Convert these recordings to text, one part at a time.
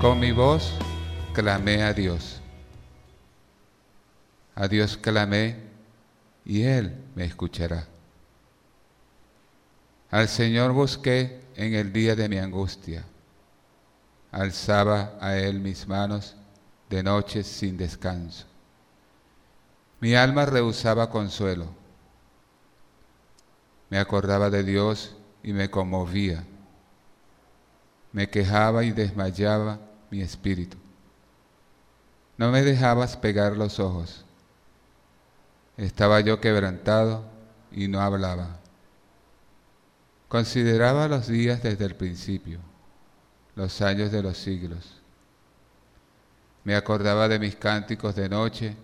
Con mi voz clamé a Dios. A Dios clamé y Él me escuchará. Al Señor busqué en el día de mi angustia. Alzaba a Él mis manos de noche sin descanso. Mi alma rehusaba consuelo. Me acordaba de Dios y me conmovía. Me quejaba y desmayaba mi espíritu. No me dejabas pegar los ojos. Estaba yo quebrantado y no hablaba. Consideraba los días desde el principio, los años de los siglos. Me acordaba de mis cánticos de noche,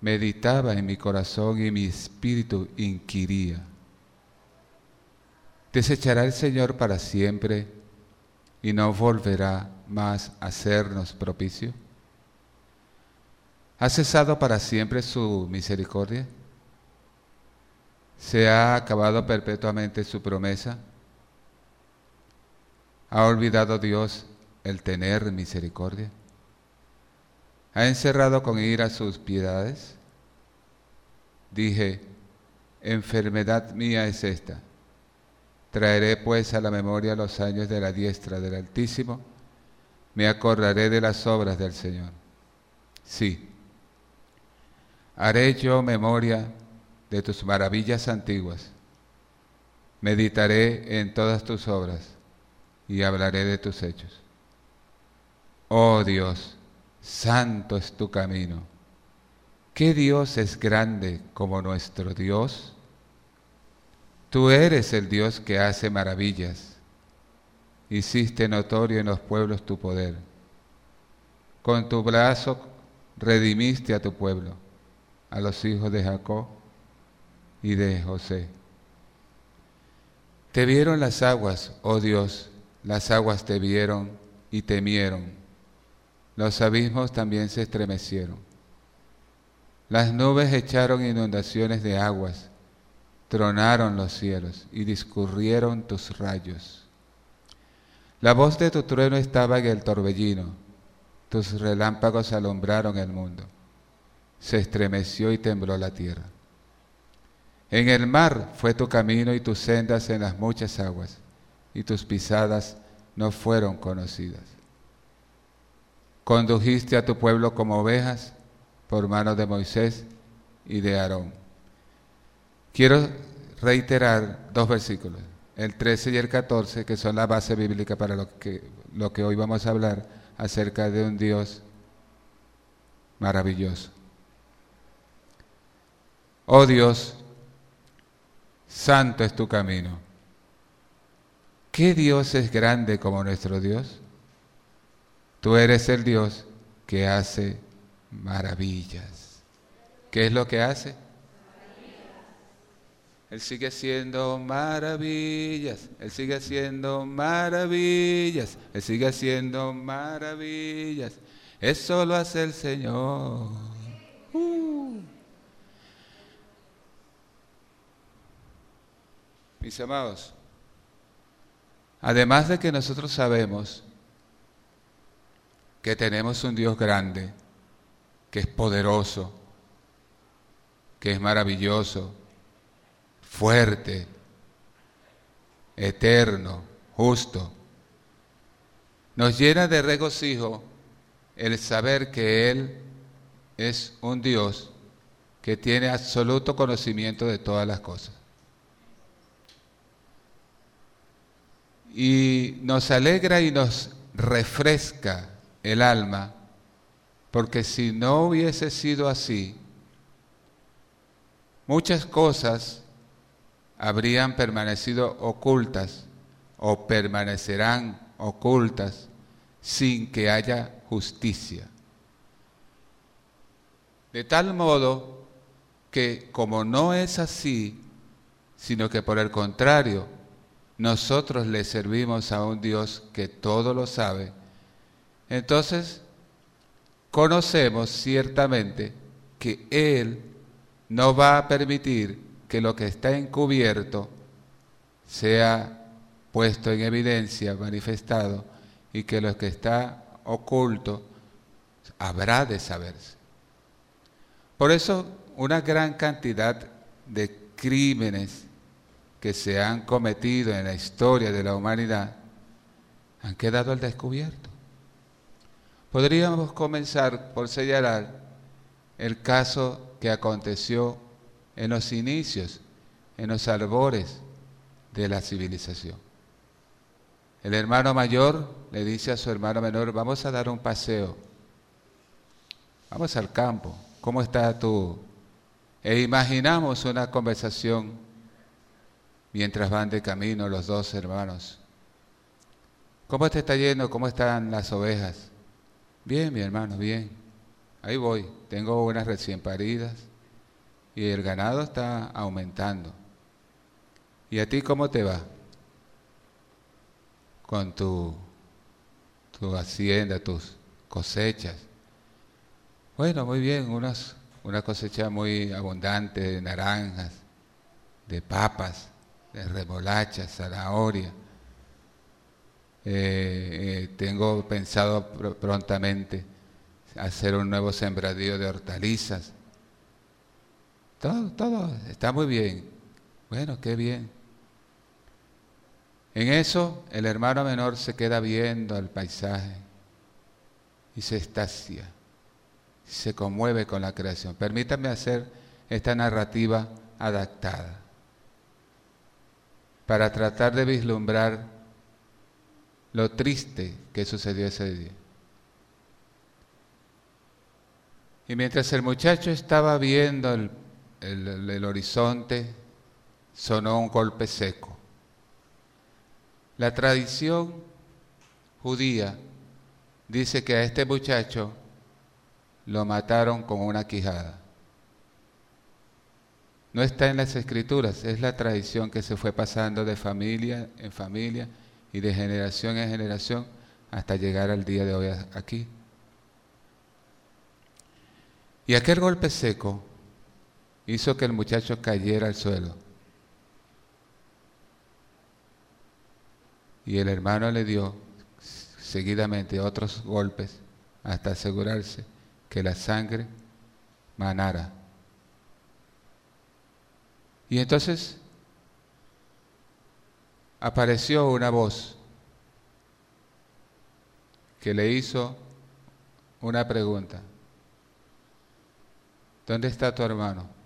meditaba en mi corazón y mi espíritu inquiría. ¿Desechará el Señor para siempre y no volverá más a hacernos propicio? ¿Ha cesado para siempre su misericordia? ¿Se ha acabado perpetuamente su promesa? ¿Ha olvidado Dios el tener misericordia? ¿Ha encerrado con ira sus piedades? Dije, enfermedad mía es esta. Traeré pues a la memoria los años de la diestra del Altísimo, me acordaré de las obras del Señor. Sí, haré yo memoria de tus maravillas antiguas, meditaré en todas tus obras y hablaré de tus hechos. Oh Dios, santo es tu camino. ¿Qué Dios es grande como nuestro Dios? Tú eres el Dios que hace maravillas. Hiciste notorio en los pueblos tu poder. Con tu brazo redimiste a tu pueblo, a los hijos de Jacob y de José. Te vieron las aguas, oh Dios, las aguas te vieron y temieron. Los abismos también se estremecieron. Las nubes echaron inundaciones de aguas, tronaron los cielos y discurrieron tus rayos. La voz de tu trueno estaba en el torbellino, tus relámpagos alumbraron el mundo. Se estremeció y tembló la tierra. En el mar fue tu camino y tus sendas en las muchas aguas, y tus pisadas no fueron conocidas. Condujiste a tu pueblo como ovejas por mano de Moisés y de Aarón. Quiero reiterar dos versículos, el 13 y el 14, que son la base bíblica para lo que, lo que hoy vamos a hablar acerca de un Dios maravilloso. Oh Dios, santo es tu camino. ¿Qué Dios es grande como nuestro Dios? Tú eres el Dios que hace maravillas. ¿Qué es lo que hace? Él sigue haciendo maravillas, Él sigue haciendo maravillas, Él sigue haciendo maravillas. Eso lo hace el Señor. Uh. Mis amados, además de que nosotros sabemos que tenemos un Dios grande, que es poderoso, que es maravilloso, fuerte, eterno, justo. Nos llena de regocijo el saber que Él es un Dios que tiene absoluto conocimiento de todas las cosas. Y nos alegra y nos refresca el alma, porque si no hubiese sido así, muchas cosas habrían permanecido ocultas o permanecerán ocultas sin que haya justicia. De tal modo que como no es así, sino que por el contrario, nosotros le servimos a un Dios que todo lo sabe, entonces conocemos ciertamente que Él no va a permitir que lo que está encubierto sea puesto en evidencia, manifestado, y que lo que está oculto habrá de saberse. Por eso, una gran cantidad de crímenes que se han cometido en la historia de la humanidad han quedado al descubierto. Podríamos comenzar por señalar el caso que aconteció en los inicios, en los albores de la civilización. El hermano mayor le dice a su hermano menor, vamos a dar un paseo, vamos al campo, ¿cómo está tú? E imaginamos una conversación mientras van de camino los dos hermanos. ¿Cómo te está yendo? ¿Cómo están las ovejas? Bien, mi hermano, bien. Ahí voy. Tengo unas recién paridas y el ganado está aumentando. ¿Y a ti cómo te va? Con tu, tu hacienda, tus cosechas. Bueno, muy bien, unas, una cosecha muy abundante de naranjas, de papas, de remolachas, zanahoria. Eh, eh, tengo pensado prontamente hacer un nuevo sembradío de hortalizas. Todo, todo está muy bien. Bueno, qué bien. En eso el hermano menor se queda viendo el paisaje y se estacia, se conmueve con la creación. Permítanme hacer esta narrativa adaptada para tratar de vislumbrar lo triste que sucedió ese día. Y mientras el muchacho estaba viendo el, el horizonte, sonó un golpe seco. La tradición judía dice que a este muchacho lo mataron con una quijada. No está en las escrituras, es la tradición que se fue pasando de familia en familia y de generación en generación hasta llegar al día de hoy aquí. Y aquel golpe seco hizo que el muchacho cayera al suelo. Y el hermano le dio seguidamente otros golpes hasta asegurarse que la sangre manara. Y entonces apareció una voz que le hizo una pregunta. ¿Dónde está tu hermano?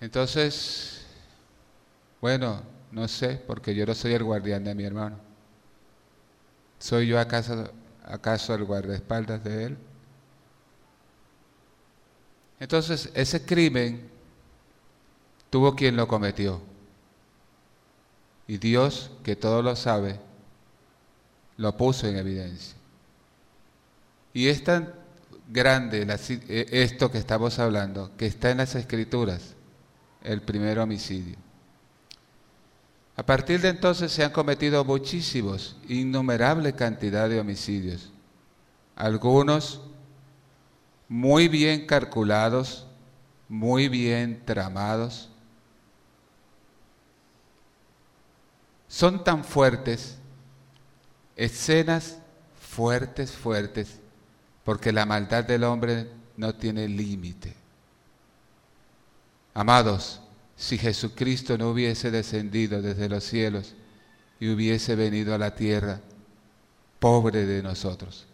Entonces, bueno, no sé, porque yo no soy el guardián de mi hermano. ¿Soy yo acaso, acaso el guardaespaldas de él? Entonces, ese crimen tuvo quien lo cometió. Y Dios, que todo lo sabe, lo puso en evidencia. Y es tan grande eh, esto que estamos hablando, que está en las escrituras, el primer homicidio. A partir de entonces se han cometido muchísimos, innumerable cantidad de homicidios, algunos muy bien calculados, muy bien tramados. Son tan fuertes, escenas fuertes, fuertes, porque la maldad del hombre no tiene límite. Amados, si Jesucristo no hubiese descendido desde los cielos y hubiese venido a la tierra, pobre de nosotros,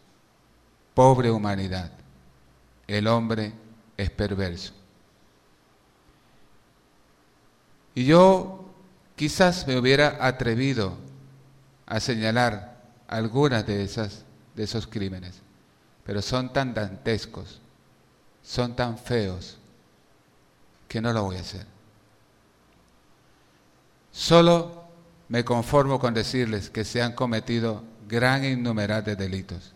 pobre humanidad, el hombre es perverso. Y yo quizás me hubiera atrevido a señalar algunas de esas de esos crímenes pero son tan dantescos, son tan feos, que no lo voy a hacer. Solo me conformo con decirles que se han cometido gran innumerable de delitos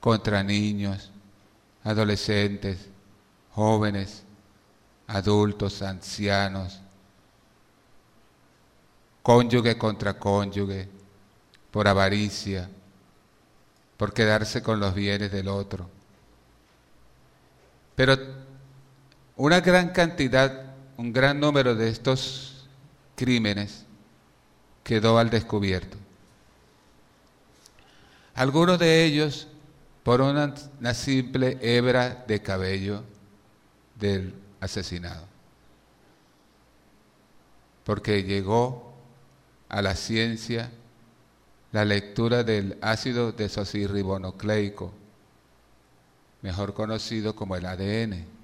contra niños, adolescentes, jóvenes, adultos, ancianos, cónyuge contra cónyuge, por avaricia, por quedarse con los bienes del otro. Pero una gran cantidad, un gran número de estos crímenes quedó al descubierto. Algunos de ellos por una, simple hebra de cabello del asesinado. Porque llegó a la ciencia la lectura del ácido desoxirribonucleico, mejor conocido como el ADN.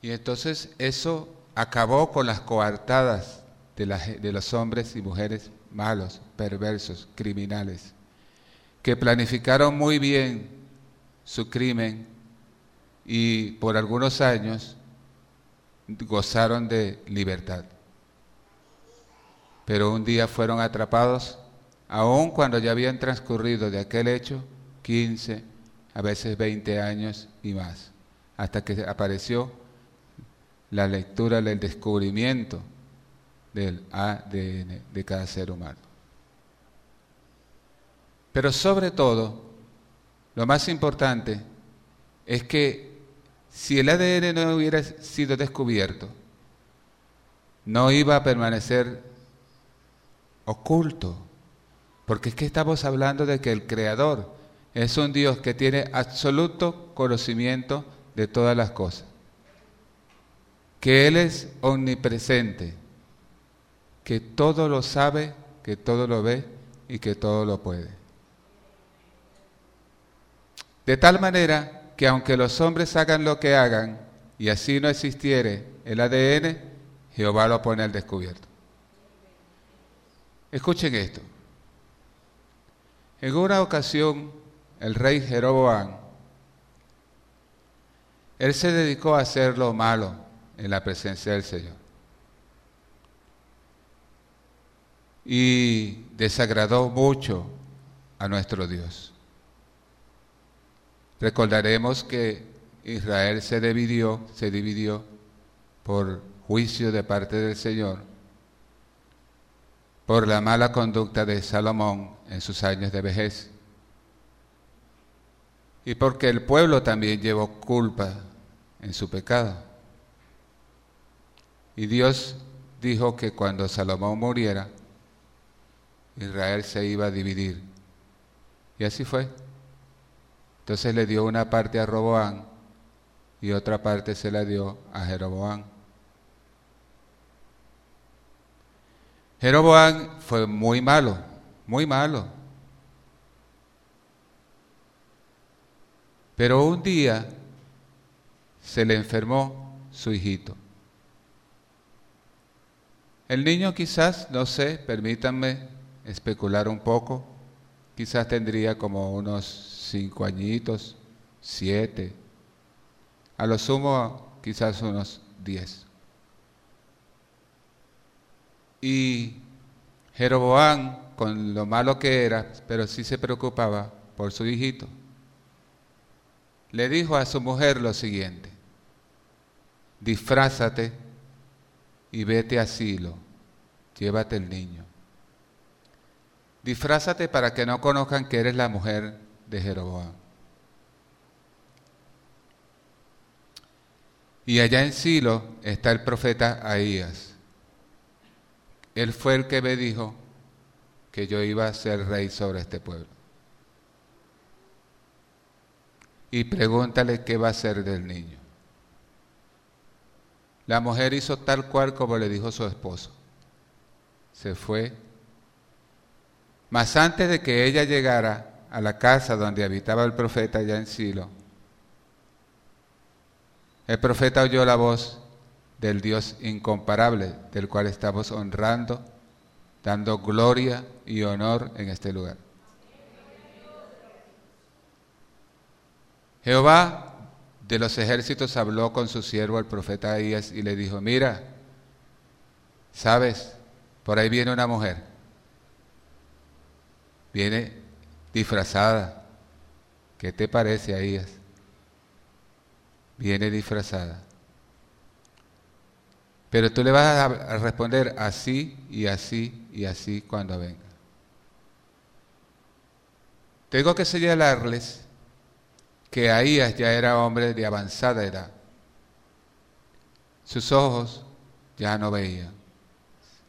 Y entonces eso acabó con las coartadas de, de los hombres y mujeres malos, perversos, criminales, que planificaron muy bien su crimen y por algunos años gozaron de libertad. Pero un día fueron atrapados, aun cuando ya habían transcurrido de aquel hecho 15, a veces 20 años y más, hasta que apareció la lectura del descubrimiento del ADN de cada ser humano. Pero sobre todo, lo más importante es que si el ADN no hubiera sido descubierto, no iba a permanecer oculto, porque es que estamos hablando de que el Creador es un Dios que tiene absoluto conocimiento de todas las cosas, que Él es omnipresente, que todo lo sabe, que todo lo ve y que todo lo puede. De tal manera que aunque los hombres hagan lo que hagan y así no existiere el ADN, Jehová lo pone al descubierto. Escuchen esto. En una ocasión, el rey Jeroboam, él se dedicó a hacer lo malo en la presencia del Señor. Y desagradó mucho a nuestro Dios. Recordaremos que Israel se dividió, se dividió por juicio de parte del Señor, por la mala conducta de Salomón en sus años de vejez, y porque el pueblo también llevó culpa en su pecado. Y Dios dijo que cuando Salomón muriera, Israel se iba a dividir. Y así fue. Entonces le dio una parte a Roboán y otra parte se la dio a Jeroboán. Jeroboán fue muy malo, muy malo. Pero un día se le enfermó su hijito. El niño quizás, no sé, permítanme especular un poco, quizás tendría como unos cinco añitos, siete, a lo sumo quizás unos diez. Y Jeroboam, con lo malo que era, pero sí se preocupaba por su hijito, le dijo a su mujer lo siguiente, disfrázate y vete a asilo, llévate el niño. Disfrázate para que no conozcan que eres la mujer de Jeroboam. Y allá en Silo está el profeta Ahías. Él fue el que me dijo que yo iba a ser rey sobre este pueblo. Y pregúntale qué va a ser del niño. La mujer hizo tal cual como le dijo su esposo. Se fue. Mas antes de que ella llegara, a la casa donde habitaba el profeta allá en Silo, el profeta oyó la voz del Dios incomparable, del cual estamos honrando, dando gloria y honor en este lugar. Jehová de los ejércitos habló con su siervo el profeta Ahías y le dijo, mira, sabes, Por ahí viene una mujer. Viene disfrazada. ¿Qué te parece, Ahías? Viene disfrazada. Pero tú le vas a responder así y así y así cuando venga. Tengo que señalarles que Ahías ya era hombre de avanzada edad. Sus ojos ya no veían,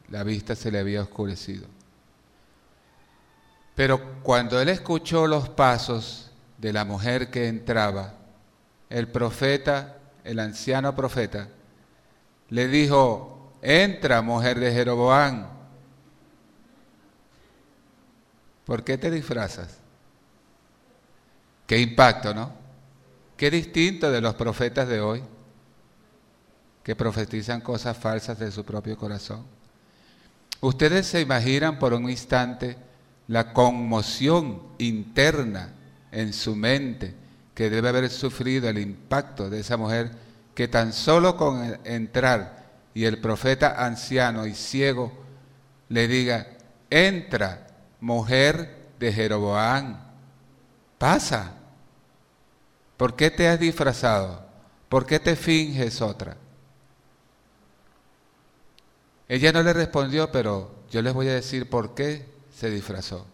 la vista se le había oscurecido. Pero cuando él escuchó los pasos de la mujer que entraba, el profeta, el anciano profeta, le dijo, entra mujer de Jeroboam, ¿por qué te disfrazas? Qué impacto, ¿no? Qué distinto de los profetas de hoy, que profetizan cosas falsas de su propio corazón. Ustedes se imaginan por un instante la conmoción interna en su mente que debe haber sufrido el impacto de esa mujer que tan solo con entrar y el profeta anciano y ciego le diga, entra, mujer de Jeroboam, pasa. ¿Por qué te has disfrazado? ¿Por qué te finges otra? Ella no le respondió, pero yo les voy a decir por qué se disfrazó.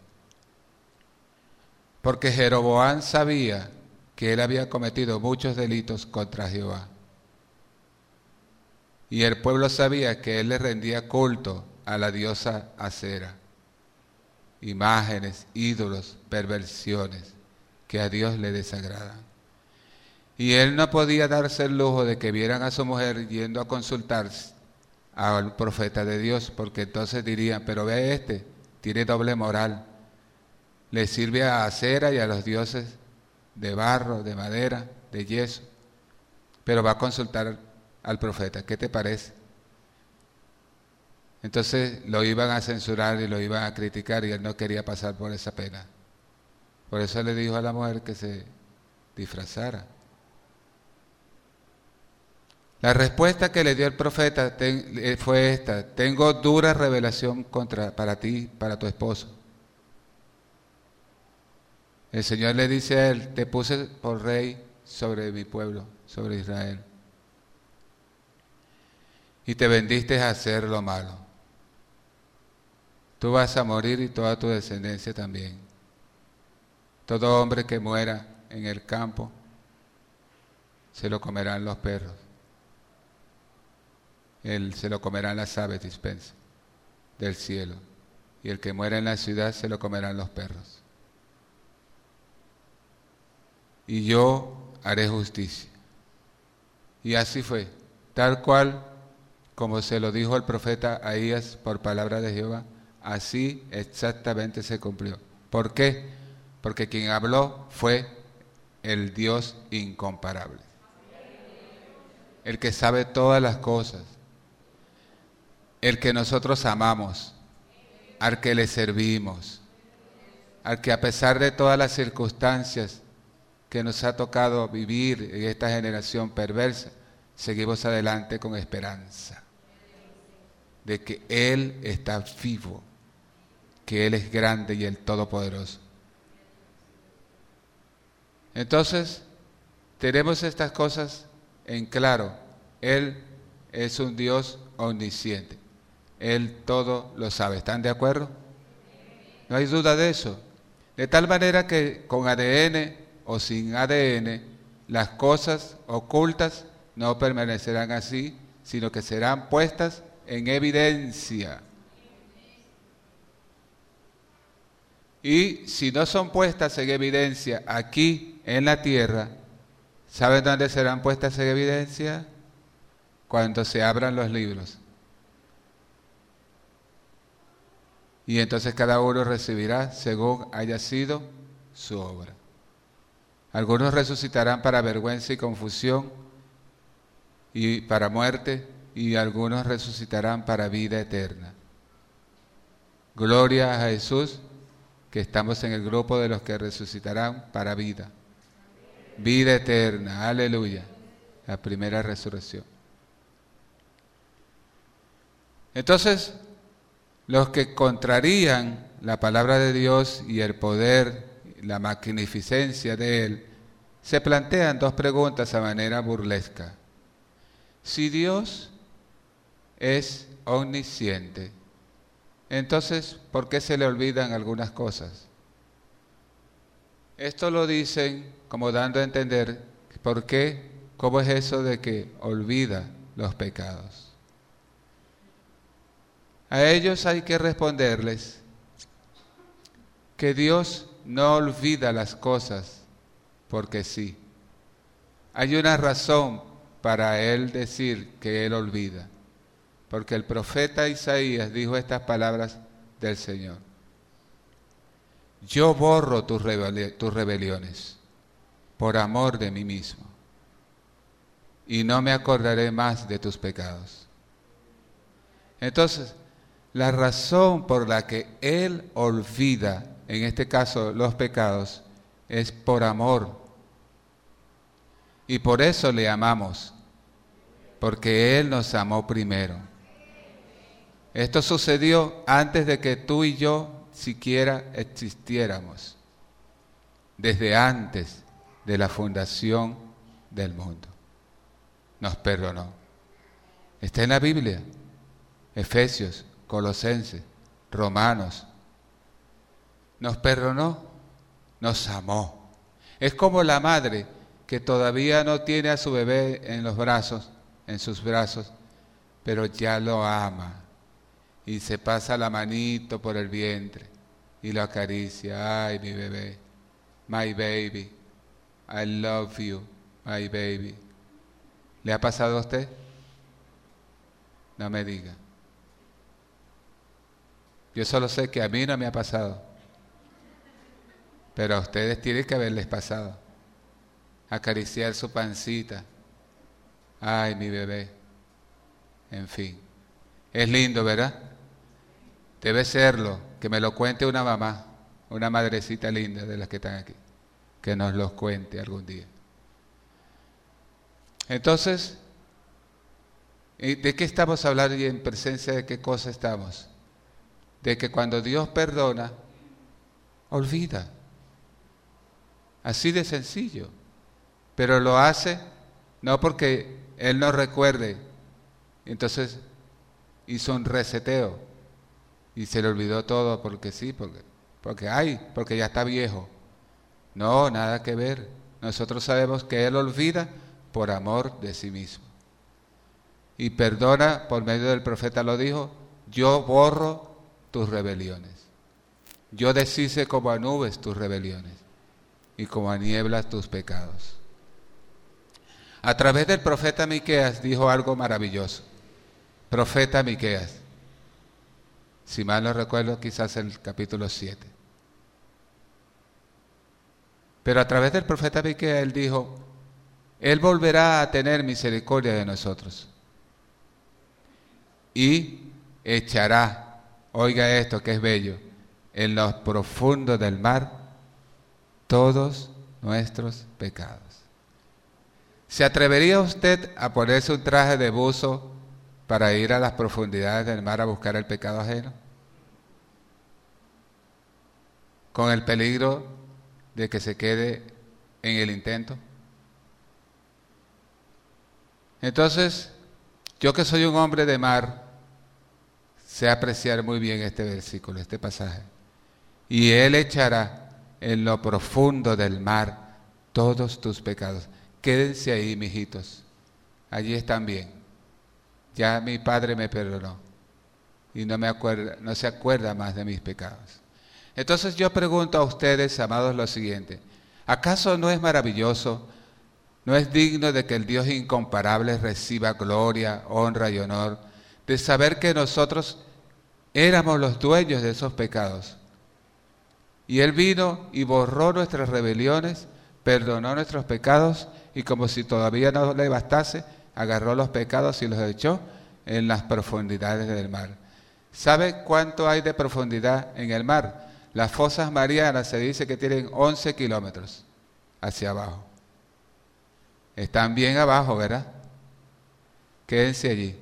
Porque Jeroboam sabía que él había cometido muchos delitos contra Jehová. Y el pueblo sabía que él le rendía culto a la diosa Acera. Imágenes, ídolos, perversiones que a Dios le desagradan. Y él no podía darse el lujo de que vieran a su mujer yendo a consultar al profeta de Dios, porque entonces dirían, pero ve este, tiene doble moral. Le sirve a acera y a los dioses de barro, de madera, de yeso, pero va a consultar al profeta. ¿Qué te parece? Entonces lo iban a censurar y lo iban a criticar y él no quería pasar por esa pena. Por eso le dijo a la mujer que se disfrazara. La respuesta que le dio el profeta eh, fue esta, tengo dura revelación contra, para ti, para tu esposo. El Señor le dice a él, te puse por rey sobre mi pueblo, sobre Israel. Y te vendiste a hacer lo malo. Tú vas a morir y toda tu descendencia también. Todo hombre que muera en el campo, se lo comerán los perros él se lo comerán las aves, dispensa, del cielo. Y el que muera en la ciudad se lo comerán los perros. Y yo haré justicia. Y así fue, tal cual como se lo dijo el profeta Ahías por palabra de Jehová, así exactamente se cumplió. ¿Por qué? Porque quien habló fue el Dios incomparable, el que sabe todas las cosas, el que nosotros amamos, al que le servimos, al que a pesar de todas las circunstancias que nos ha tocado vivir en esta generación perversa, seguimos adelante con esperanza de que Él está vivo, que Él es grande y el Todopoderoso. Entonces, tenemos estas cosas en claro. Él es un Dios omnisciente. Él todo lo sabe. ¿Están de acuerdo? No hay duda de eso. De tal manera que con ADN o sin ADN, las cosas ocultas no permanecerán así, sino que serán puestas en evidencia. Y si no son puestas en evidencia aquí en la tierra, ¿saben dónde serán puestas en evidencia? Cuando se abran los libros. Y entonces cada uno recibirá según haya sido su obra. Algunos resucitarán para vergüenza y confusión y para muerte, y algunos resucitarán para vida eterna. Gloria a Jesús, que estamos en el grupo de los que resucitarán para vida. Vida eterna, aleluya, la primera resurrección. Entonces, los que contrarían la palabra de Dios y el poder, la magnificencia de Él, se plantean dos preguntas a manera burlesca. Si Dios es omnisciente, entonces, ¿por qué se le olvidan algunas cosas? Esto lo dicen como dando a entender por qué, cómo es eso de que olvida los pecados. A ellos hay que responderles que Dios no olvida las cosas porque sí. Hay una razón para él decir que él olvida, porque el profeta Isaías dijo estas palabras del Señor. Yo borro tus, rebeliones por amor de mí mismo y no me acordaré más de tus pecados. Entonces, la razón por la que Él olvida, en este caso los pecados, es por amor. Y por eso le amamos, porque Él nos amó primero. Esto sucedió antes de que tú y yo siquiera existiéramos, desde antes de la fundación del mundo. Nos perdonó. Está en la Biblia, Efesios, Colosenses, Romanos. Nos perdonó, nos amó. Es como la madre que todavía no tiene a su bebé en los brazos, en sus brazos, pero ya lo ama y se pasa la manito por el vientre y lo acaricia. Ay, mi bebé, my baby, I love you, my baby. ¿Le ha pasado a usted? No me diga. Yo solo sé que a mí no me ha pasado, pero a ustedes tiene que haberles pasado. Acariciar su pancita. Ay, mi bebé. En fin. Es lindo, ¿verdad? Debe serlo, que me lo cuente una mamá, una madrecita linda de las que están aquí, que nos los cuente algún día. Entonces, ¿de qué estamos hablando y en presencia de qué cosa estamos? De que cuando Dios perdona, olvida. Así de sencillo. Pero lo hace no porque Él no recuerde. Entonces hizo un reseteo y se le olvidó todo porque sí, porque, porque hay, porque ya está viejo. No, nada que ver. Nosotros sabemos que Él olvida por amor de sí mismo. Y perdona, por medio del profeta lo dijo, yo borro tus rebeliones. Yo deshice como a nubes tus rebeliones y como a nieblas tus pecados. A través del profeta Miqueas dijo algo maravilloso. Profeta Miqueas, si mal no recuerdo, quizás el capítulo 7. Pero a través del profeta Miqueas él dijo, él volverá a tener misericordia de nosotros y echará, oiga esto que es bello, en los profundos del mar todos nuestros pecados. ¿Se atrevería usted a ponerse un traje de buzo para ir a las profundidades del mar a buscar el pecado ajeno? Con el peligro de que se quede en el intento. Entonces, yo que soy un hombre de mar, sé apreciar muy bien este versículo, este pasaje. Y Él echará en lo profundo del mar todos tus pecados. Quédense ahí, mijitos. Allí están bien ya mi Padre me perdonó y no, me acuerda, no se acuerda más de mis pecados. Entonces yo pregunto a ustedes, amados, lo siguiente, ¿acaso no es maravilloso, no es digno de que el Dios incomparable reciba gloria, honra y honor, de saber que nosotros éramos los dueños de esos pecados? Y Él vino y borró nuestras rebeliones, perdonó nuestros pecados y como si todavía no le bastase, agarró los pecados y los echó en las profundidades del mar. ¿Sabe cuánto hay de profundidad en el mar? Las fosas marianas se dice que tienen 11 kilómetros hacia abajo. Están bien abajo, ¿verdad? Quédense allí,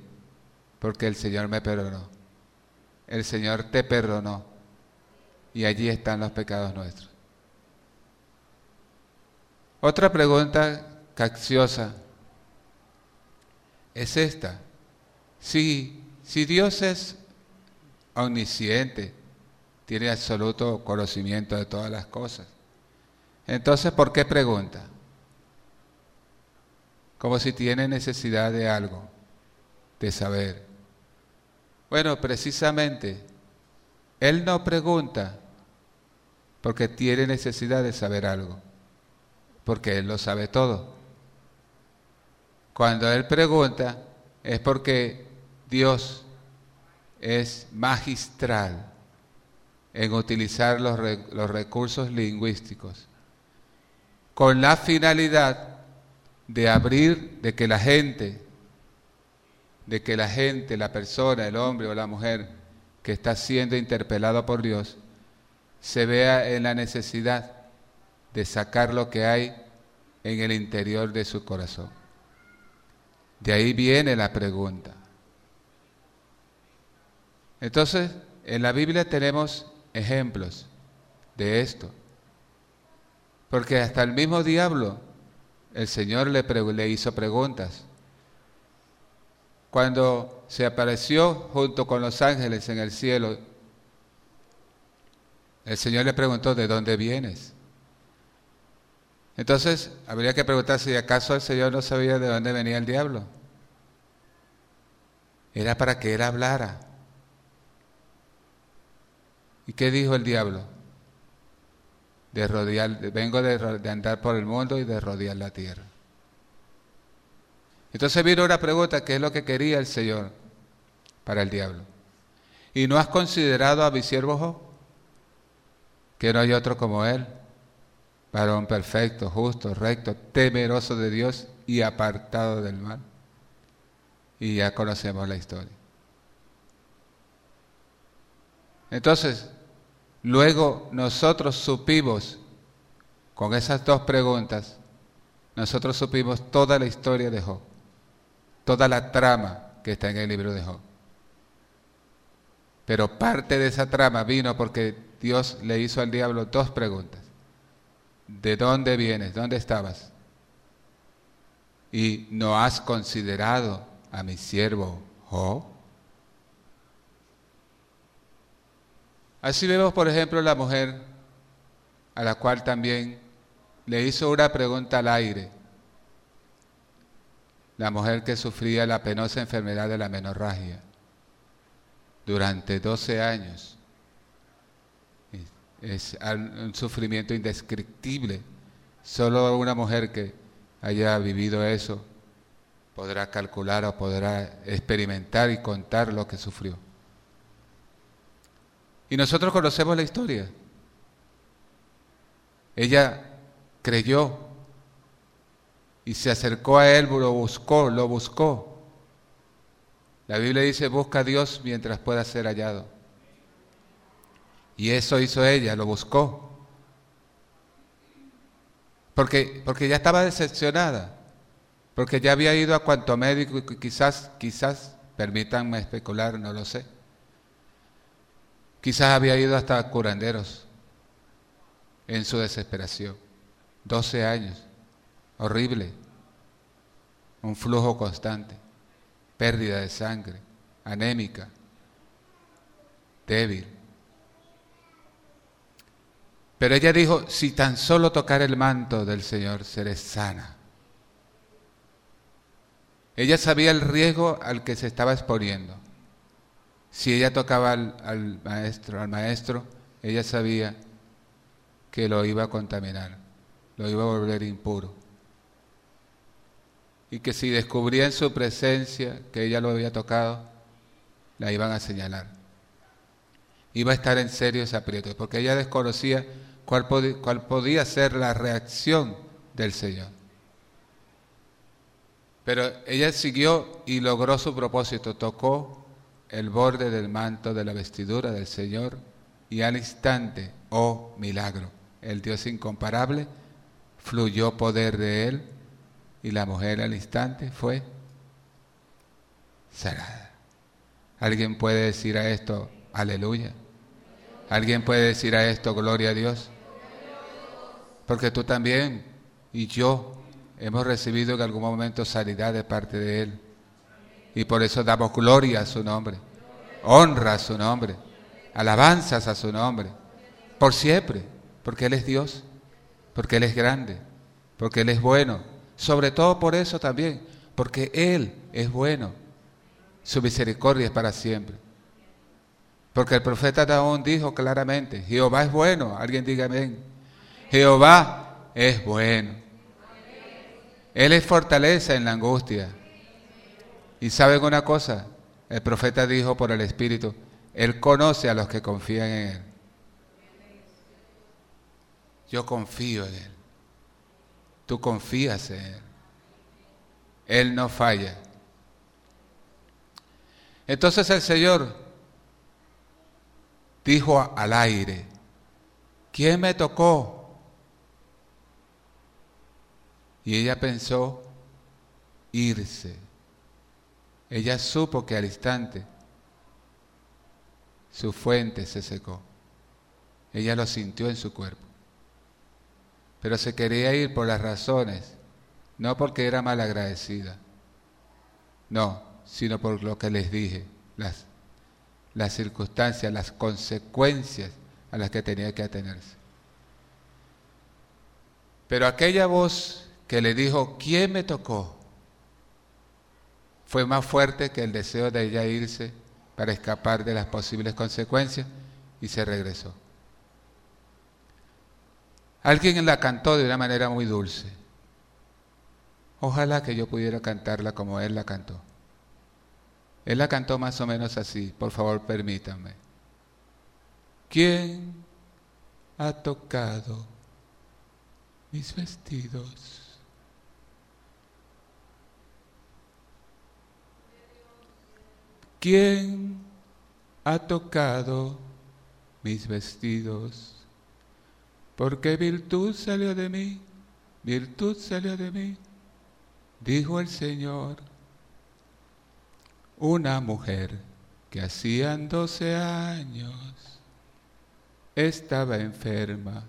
porque el Señor me perdonó. El Señor te perdonó y allí están los pecados nuestros. Otra pregunta capciosa es esta. Si, si Dios es omnisciente, tiene absoluto conocimiento de todas las cosas, entonces ¿por qué pregunta? Como si tiene necesidad de algo, de saber. Bueno, precisamente, Él no pregunta porque tiene necesidad de saber algo, porque Él lo sabe todo. Cuando Él pregunta es porque Dios es magistral en utilizar los, los recursos lingüísticos con la finalidad de abrir, de que la gente, de que la gente, la persona, el hombre o la mujer que está siendo interpelado por Dios, se vea en la necesidad de sacar lo que hay en el interior de su corazón. De ahí viene la pregunta. Entonces, en la Biblia tenemos ejemplos de esto. Porque hasta el mismo diablo, el Señor le, le hizo preguntas. Cuando se apareció junto con los ángeles en el cielo, el Señor le preguntó, ¿de dónde vienes? Entonces, habría que preguntar si acaso el Señor no sabía de dónde venía el diablo. Era para que él hablara. ¿Y qué dijo el diablo? de rodear, vengo de, andar por el mundo y de rodear la tierra. Entonces vino una pregunta, ¿qué es lo que quería el Señor para el diablo? ¿Y no has considerado a mi siervo Job? Que no hay otro como él, varón perfecto, justo, recto, temeroso de Dios y apartado del mal. Y ya conocemos la historia. Entonces, Luego nosotros supimos, con esas dos preguntas, nosotros supimos toda la historia de Job, toda la trama que está en el libro de Job. Pero parte de esa trama vino porque Dios le hizo al diablo dos preguntas. ¿De dónde vienes? ¿Dónde estabas? Y no has considerado a mi siervo Job. Así vemos, por ejemplo, la mujer a la cual también le hizo una pregunta al aire. La mujer que sufría la penosa enfermedad de la menorragia durante 12 años. Es un sufrimiento indescriptible. Solo una mujer que haya vivido eso podrá calcular o podrá experimentar y contar lo que sufrió. Y nosotros conocemos la historia. Ella creyó y se acercó a él, lo buscó, lo buscó. La Biblia dice, busca a Dios mientras pueda ser hallado. Y eso hizo ella, lo buscó. Porque, porque ya estaba decepcionada, porque ya había ido a cuanto médico y quizás, quizás, permítanme especular, no lo sé Quizás había ido hasta curanderos en su desesperación. 12 años. Horrible. Un flujo constante. Pérdida de sangre. Anémica. Débil. Pero ella dijo, si tan solo tocar el manto del Señor, seré sana. Ella sabía el riesgo al que se estaba exponiendo. Si ella tocaba al, maestro, al maestro, ella sabía que lo iba a contaminar, lo iba a volver impuro. Y que si descubría en su presencia que ella lo había tocado, la iban a señalar. Iba a estar en serio ese aprieto, porque ella desconocía cuál, cuál podía ser la reacción del Señor. Pero ella siguió y logró su propósito, tocó el borde del manto de la vestidura del Señor y al instante, oh milagro, el Dios incomparable, fluyó poder de él y la mujer al instante fue sanada. ¿Alguien puede decir a esto Aleluya. ¿Alguien puede decir a esto, gloria a Dios? Porque tú también y yo hemos recibido en algún momento sanidad de parte de Él. Y por eso damos gloria a su nombre, honra a su nombre, alabanzas a su nombre, por siempre, porque Él es Dios, porque Él es grande, porque Él es bueno. Sobre todo por eso también, porque Él es bueno. Su misericordia es para siempre. Porque el profeta Daón dijo claramente, Jehová es bueno, alguien diga amén. Jehová es bueno. Él es fortaleza en la angustia. Y saben una cosa, el profeta dijo por el Espíritu, Él conoce a los que confían en Él. Yo confío en Él. Tú confías en Él. Él no falla. Entonces el Señor dijo al aire, ¿quién me tocó? Y ella pensó irse. Ella supo que al instante su fuente se secó. Ella lo sintió en su cuerpo. Pero se quería ir por las razones, no porque era mal agradecida, no, sino por lo que les dije, las, las circunstancias, las consecuencias a las que tenía que atenerse. Pero aquella voz que le dijo, ¿quién me tocó? fue más fuerte que el deseo de ella irse para escapar de las posibles consecuencias y se regresó. Alguien la cantó de una manera muy dulce. Ojalá que yo pudiera cantarla como él la cantó. Él la cantó más o menos así, por favor permítanme. ¿Quién ha tocado mis vestidos? ¿Quién ha tocado mis vestidos? Porque virtud salió de mí, virtud salió de mí, dijo el Señor. Una mujer que hacían doce años estaba enferma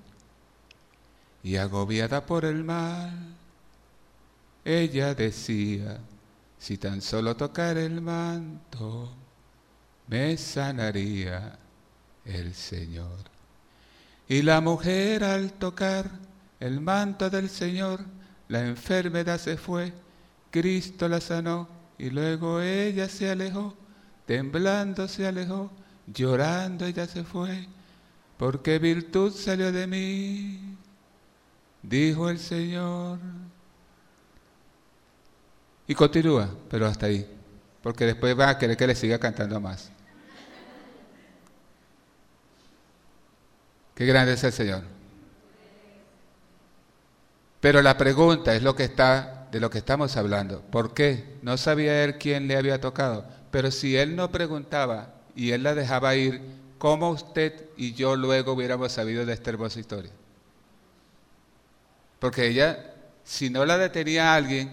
y agobiada por el mal. Ella decía, si tan solo tocar el manto, me sanaría el Señor. Y la mujer al tocar el manto del Señor, la enfermedad se fue, Cristo la sanó y luego ella se alejó, temblando se alejó, llorando ella se fue, porque virtud salió de mí, dijo el Señor. Y continúa, pero hasta ahí, porque después va a querer que le siga cantando más. Qué grande es el Señor. Pero la pregunta es lo que está de lo que estamos hablando. ¿Por qué? No sabía él quién le había tocado, pero si él no preguntaba y él la dejaba ir, ¿cómo usted y yo luego hubiéramos sabido de esta hermosa historia? Porque ella, si no la detenía alguien,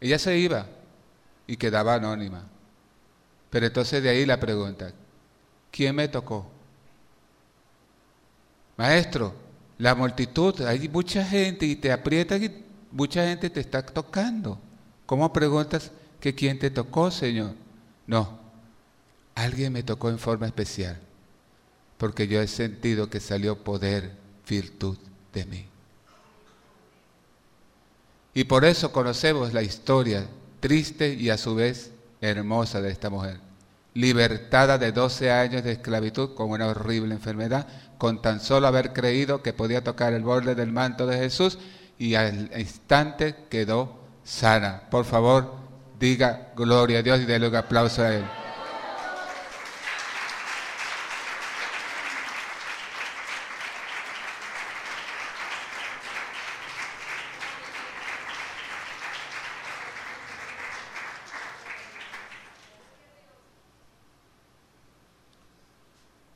ella se iba y quedaba anónima. Pero entonces de ahí la pregunta, ¿quién me tocó? Maestro, la multitud, hay mucha gente y te aprietan y mucha gente te está tocando. ¿Cómo preguntas que quién te tocó, Señor? No, alguien me tocó en forma especial, porque yo he sentido que salió poder, virtud de mí. Y por eso conocemos la historia triste y a su vez hermosa de esta mujer. Libertada de 12 años de esclavitud con una horrible enfermedad, con tan solo haber creído que podía tocar el borde del manto de Jesús y al instante quedó sana. Por favor, diga gloria a Dios y déle un aplauso a Él.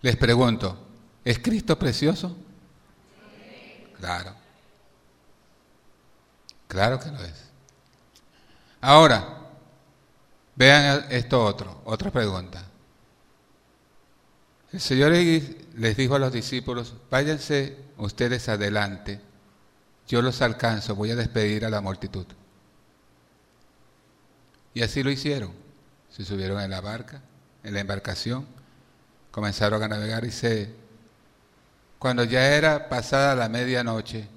Les pregunto, ¿es Cristo precioso? Claro. Claro que lo es. Ahora, vean esto otro, otra pregunta. El Señor les dijo a los discípulos, váyanse ustedes adelante, yo los alcanzo, voy a despedir a la multitud. Y así lo hicieron. Se subieron en la barca, en la embarcación, comenzaron a navegar y se... Cuando ya era pasada la medianoche,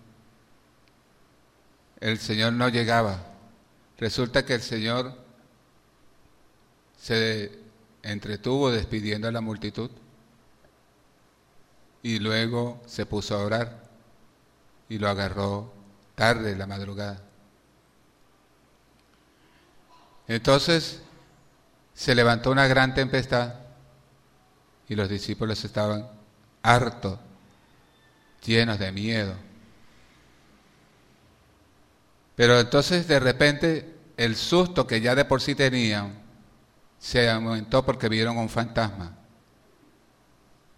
el Señor no llegaba. Resulta que el Señor se entretuvo despidiendo a la multitud y luego se puso a orar y lo agarró tarde, la madrugada. Entonces se levantó una gran tempestad y los discípulos estaban hartos, llenos de miedo. Pero entonces de repente el susto que ya de por sí tenían se aumentó porque vieron un fantasma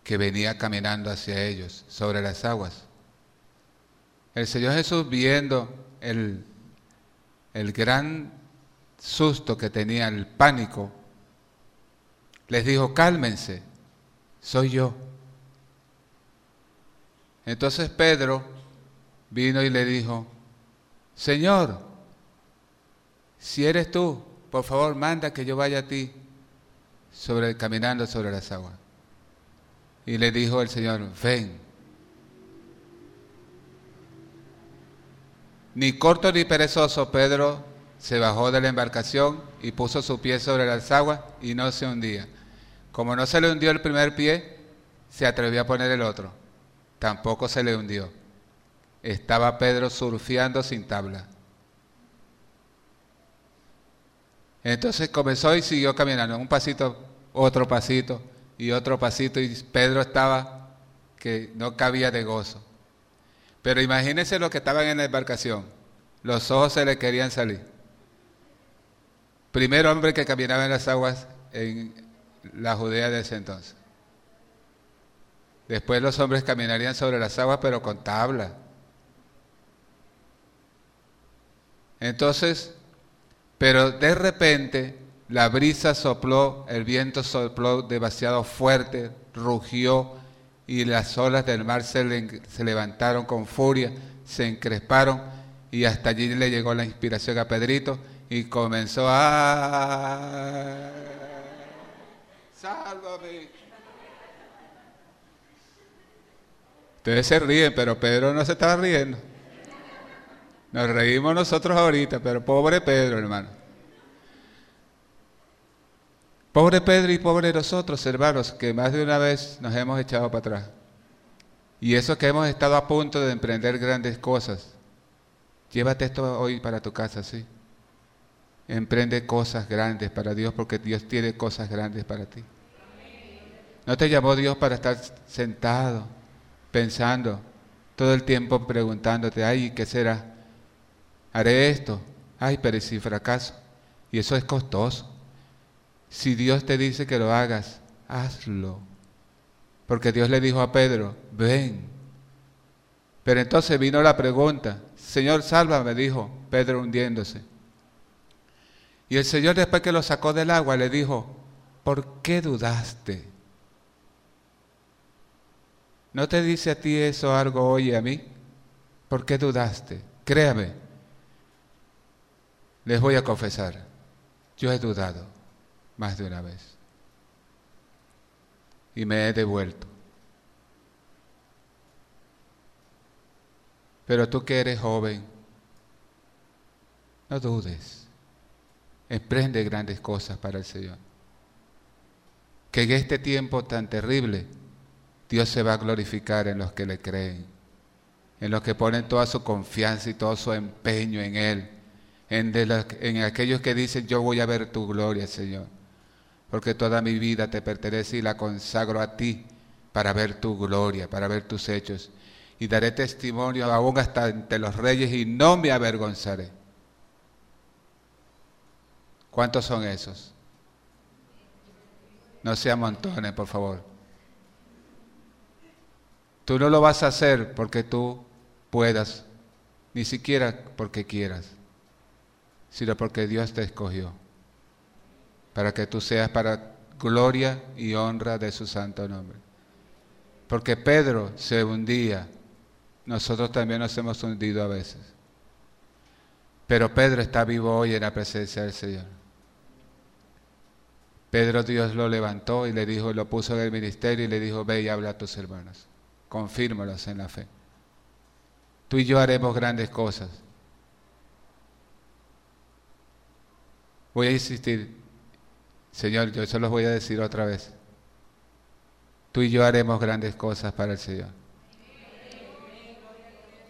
que venía caminando hacia ellos sobre las aguas. El Señor Jesús viendo el, el gran susto que tenía, el pánico, les dijo, cálmense, soy yo. Entonces Pedro vino y le dijo, Señor, si eres tú, por favor manda que yo vaya a ti sobre, caminando sobre las aguas. Y le dijo el Señor, ven. Ni corto ni perezoso, Pedro se bajó de la embarcación y puso su pie sobre las aguas y no se hundía. Como no se le hundió el primer pie, se atrevió a poner el otro. Tampoco se le hundió. Estaba Pedro surfeando sin tabla. Entonces comenzó y siguió caminando, un pasito, otro pasito y otro pasito, y Pedro estaba que no cabía de gozo. Pero imagínense los que estaban en la embarcación, los ojos se le querían salir. Primer hombre que caminaba en las aguas en la Judea de ese entonces. Después los hombres caminarían sobre las aguas, pero con tabla. Entonces, pero de repente la brisa sopló, el viento sopló demasiado fuerte, rugió y las olas del mar se, levantaron con furia, se encresparon y hasta allí le llegó la inspiración a Pedrito y comenzó a... Sálvame. Ustedes se ríen, pero Pedro no se estaba riendo. Nos reímos nosotros ahorita, pero pobre Pedro, hermano. Pobre Pedro y pobre nosotros, hermanos, que más de una vez nos hemos echado para atrás. Y eso que hemos estado a punto de emprender grandes cosas. Llévate esto hoy para tu casa, sí. Emprende cosas grandes para Dios porque Dios tiene cosas grandes para ti. No te llamó Dios para estar sentado, pensando, todo el tiempo preguntándote, ay, ¿qué será? haré esto, ay, pero si fracaso. Y eso es costoso. Si Dios te dice que lo hagas, hazlo. Porque Dios le dijo a Pedro, ven. Pero entonces vino la pregunta, Señor, sálvame, dijo Pedro hundiéndose. Y el Señor después que lo sacó del agua le dijo, ¿por qué dudaste? ¿No te dice a ti eso algo hoy a mí? ¿Por qué dudaste? Créame, les voy a confesar, yo he dudado más de una vez y me he devuelto. Pero tú que eres joven, no dudes, emprende grandes cosas para el Señor. Que en este tiempo tan terrible, Dios se va a glorificar en los que le creen, en los que ponen toda su confianza y todo su empeño en Él en, aquellos que dicen, yo voy a ver tu gloria, Señor, porque toda mi vida te pertenece y la consagro a ti para ver tu gloria, para ver tus hechos. Y daré testimonio aún hasta ante los reyes y no me avergonzaré. ¿Cuántos son esos? No se amontonen, por favor. Tú no lo vas a hacer porque tú puedas, ni siquiera porque quieras sino porque Dios te escogió, para que tú seas para gloria y honra de su santo nombre. Porque Pedro se hundía, nosotros también nos hemos hundido a veces. Pero Pedro está vivo hoy en la presencia del Señor. Pedro Dios lo levantó y le dijo, lo puso en el ministerio y le dijo, ve y habla a tus hermanos, confírmalos en la fe. Tú y yo haremos grandes cosas. Voy a insistir, Señor, yo eso los voy a decir otra vez. Tú y yo haremos grandes cosas para el Señor.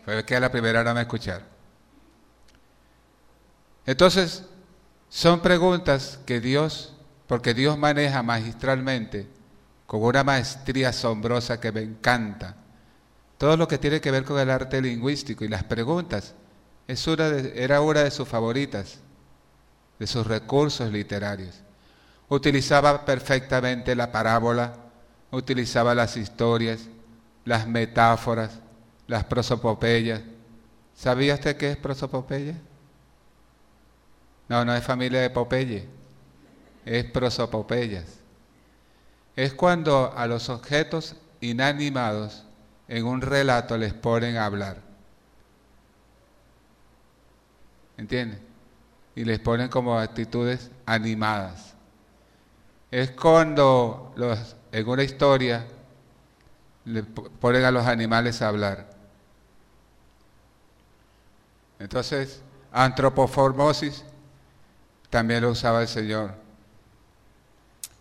Fue que a la primera no me escucharon. Entonces, son preguntas que Dios, porque Dios maneja magistralmente, con una maestría asombrosa que me encanta, todo lo que tiene que ver con el arte lingüístico y las preguntas, es una era una de sus favoritas, de sus recursos literarios. Utilizaba perfectamente la parábola, utilizaba las historias, las metáforas, las prosopopeyas. ¿Sabía usted qué es prosopopeya? No, no es familia de Popeye, es prosopopeyas. Es cuando a los objetos inanimados en un relato les ponen a hablar. ¿Entienden? Y les ponen como actitudes animadas. Es cuando los, en una historia le ponen a los animales a hablar. Entonces, antropoformosis también lo usaba el Señor.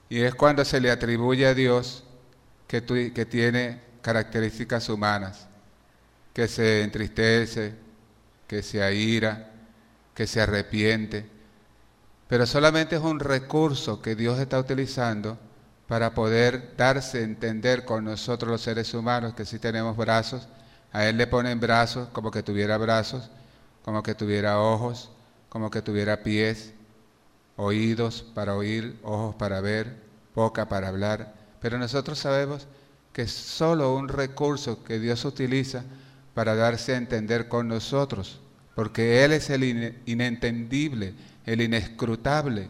Y es cuando se le atribuye a Dios que, tiene características humanas, que se entristece, que se aira, que se arrepiente, pero solamente es un recurso que Dios está utilizando para poder darse a entender con nosotros los seres humanos que si tenemos brazos, a Él le ponen brazos como que tuviera brazos, como que tuviera ojos, como que tuviera pies, oídos para oír, ojos para ver, boca para hablar, pero nosotros sabemos que es solo un recurso que Dios utiliza para darse a entender con nosotros, porque Él es el inentendible, el inescrutable,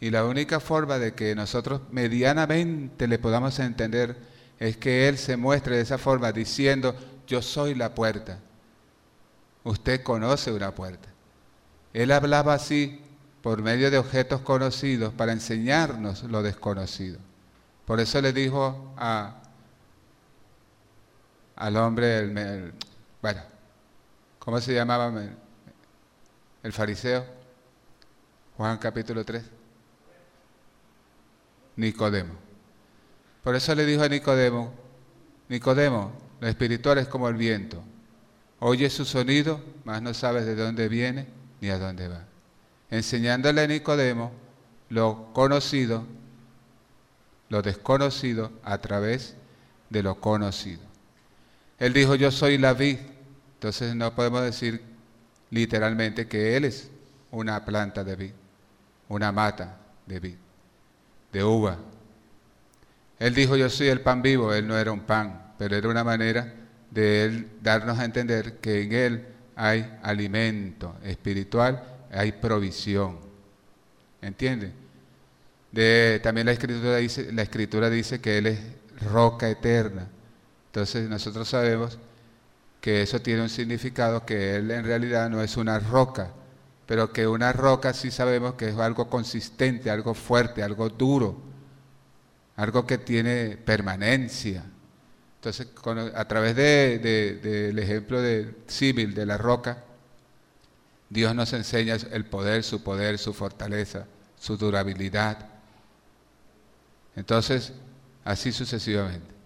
y la única forma de que nosotros medianamente le podamos entender es que Él se muestre de esa forma diciendo, yo soy la puerta. Usted conoce una puerta. Él hablaba así por medio de objetos conocidos para enseñarnos lo desconocido. Por eso le dijo a, al hombre, el, bueno, ¿cómo se llamaba el fariseo? Juan capítulo 3. Nicodemo. Por eso le dijo a Nicodemo, Nicodemo, lo espiritual es como el viento. Oye su sonido, mas no sabes de dónde viene ni a dónde va. Enseñándole a Nicodemo lo conocido, lo desconocido a través de lo conocido. Él dijo, yo soy la vid. Entonces no podemos decir literalmente que Él es una planta de vid, una mata de vid, de uva. Él dijo, yo soy el pan vivo. Él no era un pan, pero era una manera de Él darnos a entender que en Él hay alimento espiritual, hay provisión. ¿Entienden? De, también la escritura, dice, la escritura dice que Él es roca eterna. Entonces nosotros sabemos que eso tiene un significado que Él en realidad no es una roca, pero que una roca sí sabemos que es algo consistente, algo fuerte, algo duro, algo que tiene permanencia. Entonces, a través del de, ejemplo de símil de la roca, Dios nos enseña el poder, su poder, su fortaleza, su durabilidad. Entonces, así sucesivamente.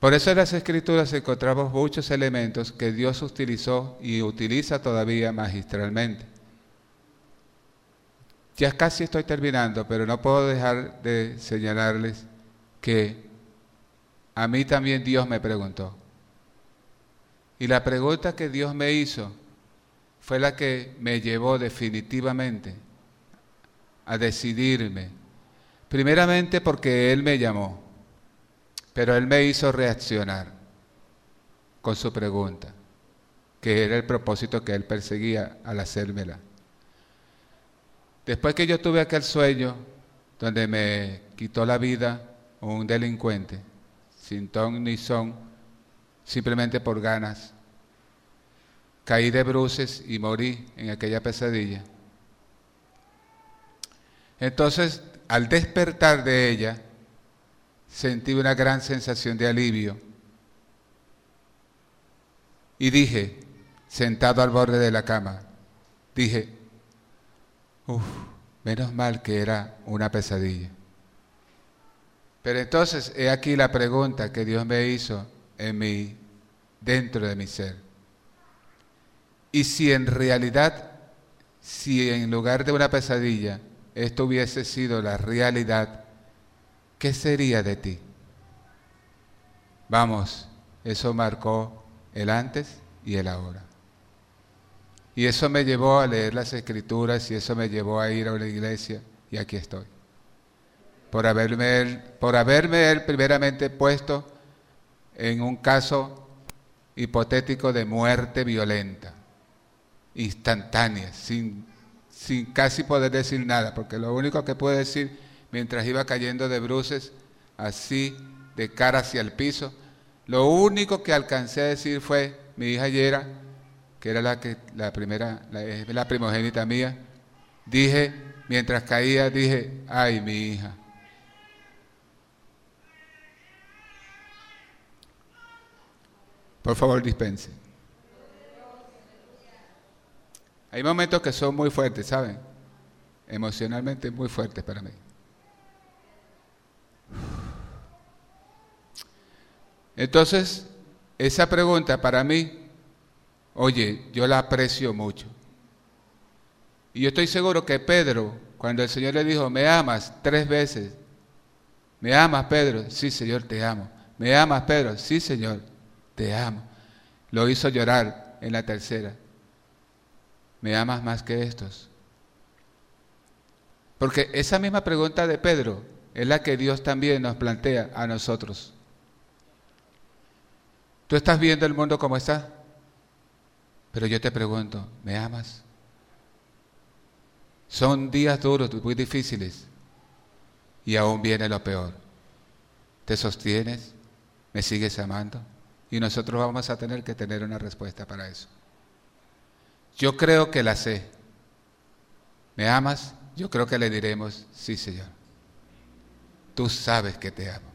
Por eso en las escrituras encontramos muchos elementos que Dios utilizó y utiliza todavía magistralmente. Ya casi estoy terminando, pero no puedo dejar de señalarles que a mí también Dios me preguntó. Y la pregunta que Dios me hizo fue la que me llevó definitivamente a decidirme. Primeramente porque Él me llamó. Pero él me hizo reaccionar con su pregunta, que era el propósito que él perseguía al hacérmela. Después que yo tuve aquel sueño donde me quitó la vida un delincuente, sin ton ni son, simplemente por ganas. Caí de bruces y morí en aquella pesadilla. Entonces, al despertar de ella, sentí una gran sensación de alivio. Y dije, sentado al borde de la cama, dije, uff, menos mal que era una pesadilla. Pero entonces, he aquí la pregunta que Dios me hizo en mi, dentro de mi ser. Y si en realidad, si en lugar de una pesadilla, esto hubiese sido la realidad, ¿qué sería de ti? Vamos, eso marcó el antes y el ahora. Y eso me llevó a leer las escrituras y eso me llevó a ir a una iglesia y aquí estoy. Por haberme, por haberme él primeramente puesto en un caso hipotético de muerte violenta, instantánea, sin sin casi poder decir nada, porque lo único que pude decir mientras iba cayendo de bruces, así de cara hacia el piso, lo único que alcancé a decir fue mi hija Yera, que era la que la primera, la, la primogénita mía, dije mientras caía dije, "Ay, mi hija." Por favor, dispense. Hay momentos que son muy fuertes, ¿saben? Emocionalmente muy fuertes para mí. Entonces, esa pregunta para mí, oye, yo la aprecio mucho. Y yo estoy seguro que Pedro, cuando el Señor le dijo, me amas tres veces, ¿me amas Pedro? Sí, Señor, te amo. ¿Me amas Pedro? Sí, Señor, te amo. Lo hizo llorar en la tercera. ¿Me amas más que estos? Porque esa misma pregunta de Pedro es la que Dios también nos plantea a nosotros. Tú estás viendo el mundo como está, pero yo te pregunto, ¿me amas? Son días duros, muy difíciles, y aún viene lo peor. ¿Te sostienes? ¿Me sigues amando? Y nosotros vamos a tener que tener una respuesta para eso. Yo creo que la sé. ¿Me amas? Yo creo que le diremos, sí, Señor. Tú sabes que te amo.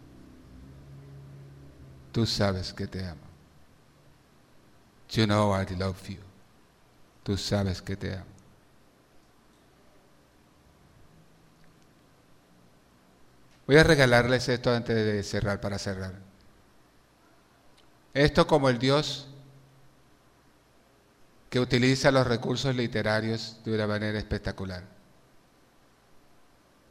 Tú sabes que te amo. You know I love you. Tú sabes que te amo. Voy a regalarles esto antes de cerrar, para cerrar. Esto como el Dios que utiliza los recursos literarios de una manera espectacular.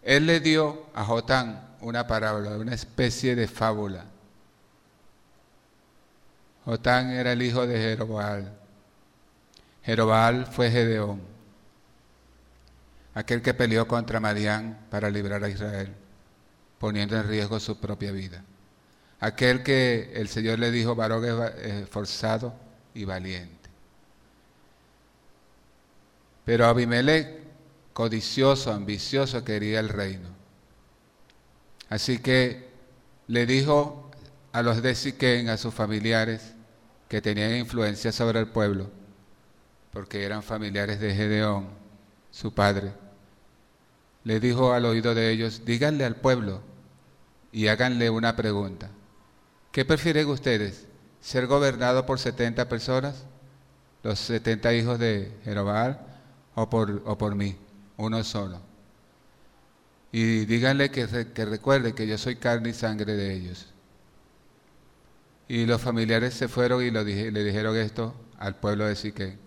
Él le dio a Jotán una parábola, una especie de fábula. Jotán era el hijo de Jeroboal. Jeroboal fue Gedeón, aquel que peleó contra Madián para librar a Israel, poniendo en riesgo su propia vida. Aquel que el Señor le dijo, varón esforzado y valiente. Pero Abimelech, codicioso, ambicioso, quería el reino. Así que le dijo a los de Siquén, a sus familiares, que tenían influencia sobre el pueblo, porque eran familiares de Gedeón, su padre, le dijo al oído de ellos, díganle al pueblo y háganle una pregunta. ¿Qué prefieren ustedes? ¿Ser gobernado por 70 personas? ¿Los 70 hijos de Jeroboam? O por, o por mí, uno solo. Y díganle que, que recuerde que yo soy carne y sangre de ellos. Y los familiares se fueron y lo le dijeron esto al pueblo de Siquén.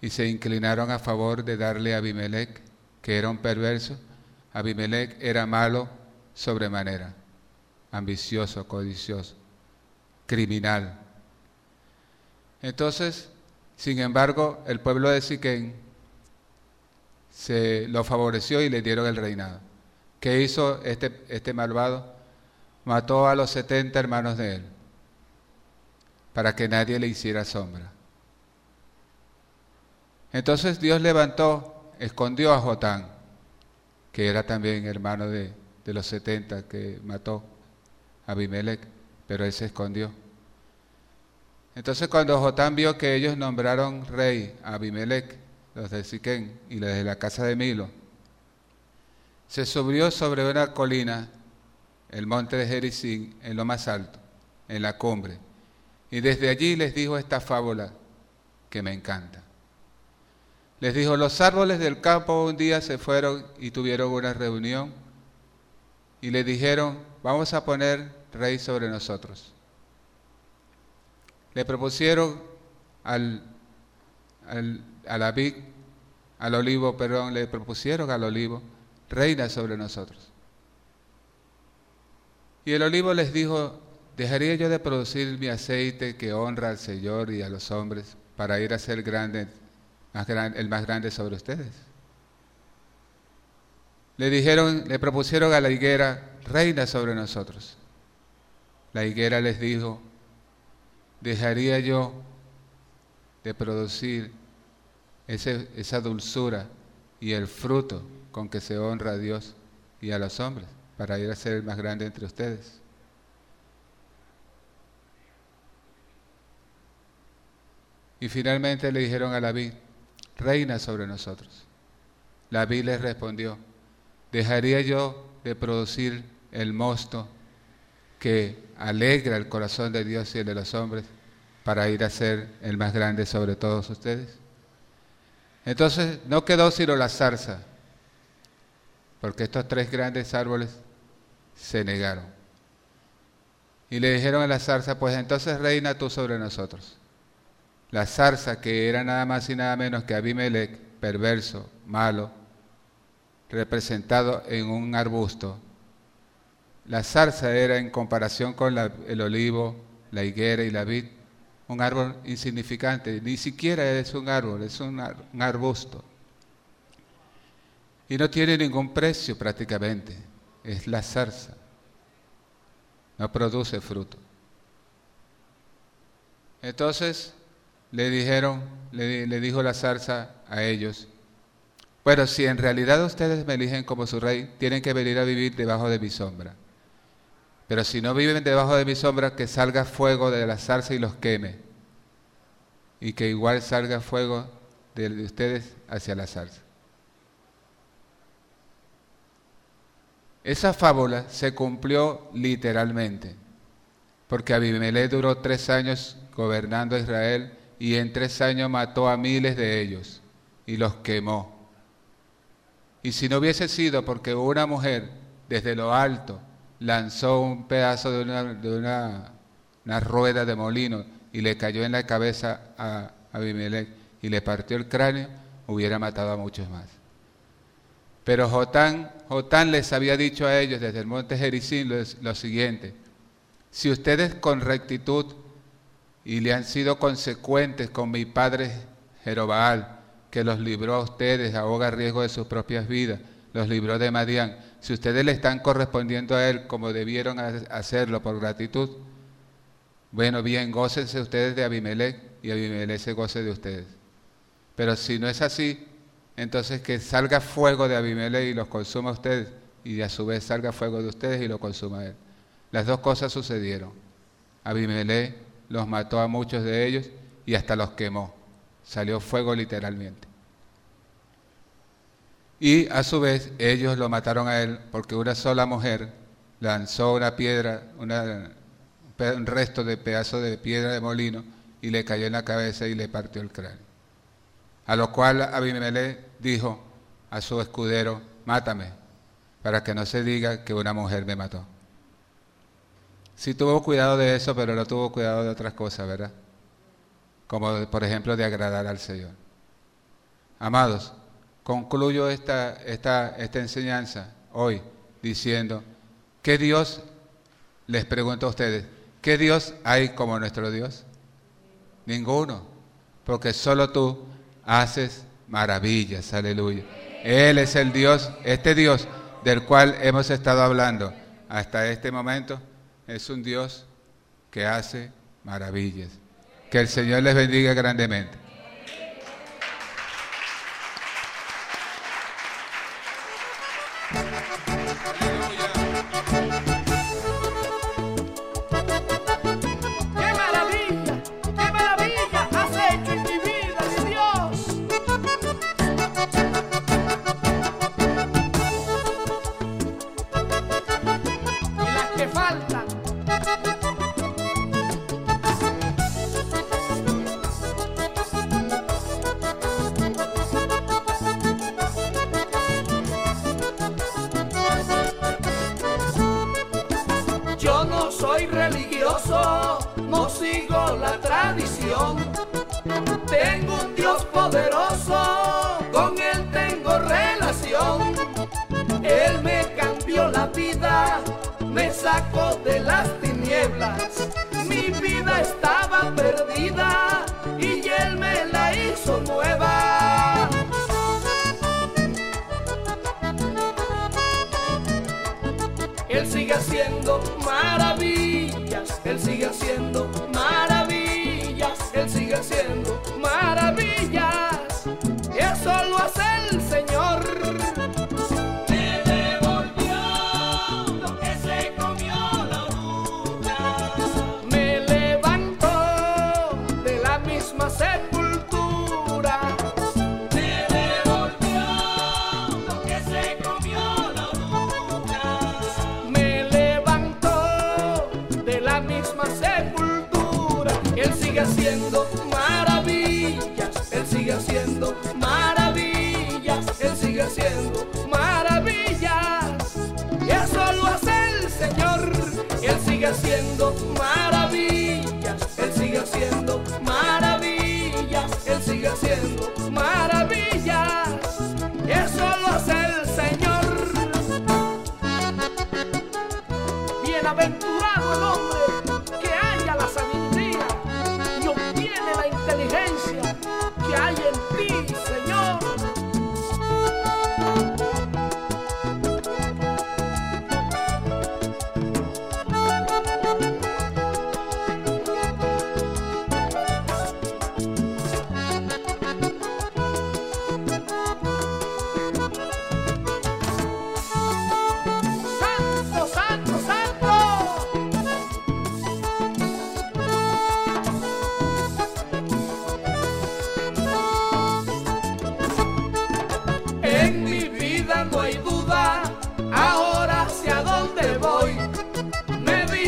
Y se inclinaron a favor de darle a Abimelech, que era un perverso. Abimelech era malo sobremanera, ambicioso, codicioso, criminal. Entonces, sin embargo, el pueblo de Siquén se lo favoreció y le dieron el reinado. ¿Qué hizo este, este malvado? Mató a los 70 hermanos de él para que nadie le hiciera sombra. Entonces Dios levantó, escondió a Jotán, que era también hermano de, de los 70 que mató a Abimelech, pero él se escondió. Entonces cuando Jotán vio que ellos nombraron rey a Abimelech, los de Siquén y los de la casa de Milo, se subió sobre una colina, el monte de Jericín, en lo más alto, en la cumbre, y desde allí les dijo esta fábula que me encanta. Les dijo, los árboles del campo un día se fueron y tuvieron una reunión y le dijeron, vamos a poner rey sobre nosotros. Le propusieron al, al, a la vid, al olivo, perdón, le propusieron al olivo, reina sobre nosotros. Y el olivo les dijo, ¿dejaría yo de producir mi aceite que honra al Señor y a los hombres para ir a ser grande, el más grande sobre ustedes? Le dijeron, le propusieron a la higuera, reina sobre nosotros. La higuera les dijo, dejaría yo de producir esa dulzura y el fruto con que se honra a Dios y a los hombres para ir a ser el más grande entre ustedes. Y finalmente le dijeron a la vid, reina sobre nosotros. La vid les respondió, dejaría yo de producir el mosto que alegra el corazón de Dios y el de los hombres para ir a ser el más grande sobre todos ustedes. Entonces no quedó sino la zarza, porque estos tres grandes árboles se negaron. Y le dijeron a la zarza, pues entonces reina tú sobre nosotros. La zarza, que era nada más y nada menos que Abimelech, perverso, malo, representado en un arbusto, la zarza era en comparación con el olivo, la higuera y la vid, un árbol insignificante, ni siquiera es un árbol, es un, arbusto. Y no tiene ningún precio prácticamente, es la zarza, no produce fruto. Entonces le dijeron, le, le dijo la zarza a ellos, bueno, si en realidad ustedes me eligen como su rey, tienen que venir a vivir debajo de mi sombra. Pero si no viven debajo de mi sombra, que salga fuego de la zarza y los queme. Y que igual salga fuego de ustedes hacia la zarza. Esa fábula se cumplió literalmente, porque Abimelech duró tres años gobernando Israel y en tres años mató a miles de ellos y los quemó. Y si no hubiese sido porque una mujer desde lo alto lanzó un pedazo de una, una, rueda de molino y le cayó en la cabeza a Abimelech y le partió el cráneo, hubiera matado a muchos más. Pero Jotán, Jotán les había dicho a ellos desde el monte Jericín lo, siguiente, si ustedes con rectitud y le han sido consecuentes con mi padre Jerobaal, que los libró a ustedes a riesgo de sus propias vidas, los libró de Madián, si ustedes le están correspondiendo a Él como debieron hacerlo por gratitud, bueno, bien, gócense ustedes de Abimelech y Abimelech se goce de ustedes. Pero si no es así, entonces que salga fuego de Abimelech y los consuma a ustedes, y a su vez salga fuego de ustedes y lo consuma a él. Las dos cosas sucedieron. Abimelech los mató a muchos de ellos y hasta los quemó. Salió fuego literalmente. Y a su vez ellos lo mataron a él porque una sola mujer lanzó una piedra, un resto de pedazo de piedra de molino y le cayó en la cabeza y le partió el cráneo. A lo cual Abimelech dijo a su escudero, mátame, para que no se diga que una mujer me mató. Sí tuvo cuidado de eso, pero no tuvo cuidado de otras cosas, ¿verdad? Como por ejemplo de agradar al Señor. Amados, concluyo esta, esta, esta enseñanza hoy diciendo, ¿qué Dios, les pregunto a ustedes, ¿qué Dios hay como nuestro Dios? Ninguno, porque solo tú haces maravillas, aleluya. Él es el Dios, este Dios del cual hemos estado hablando hasta este momento, es un Dios que hace maravillas. Que el Señor les bendiga grandemente. Él sigue haciendo maravillas, Él sigue haciendo maravillas, Él sigue haciendo haciendo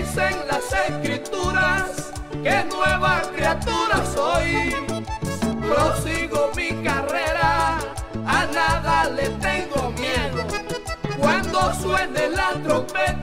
dicen las escrituras que nueva criatura soy. Prosigo mi carrera, a nada le tengo miedo. Cuando suene la trompeta.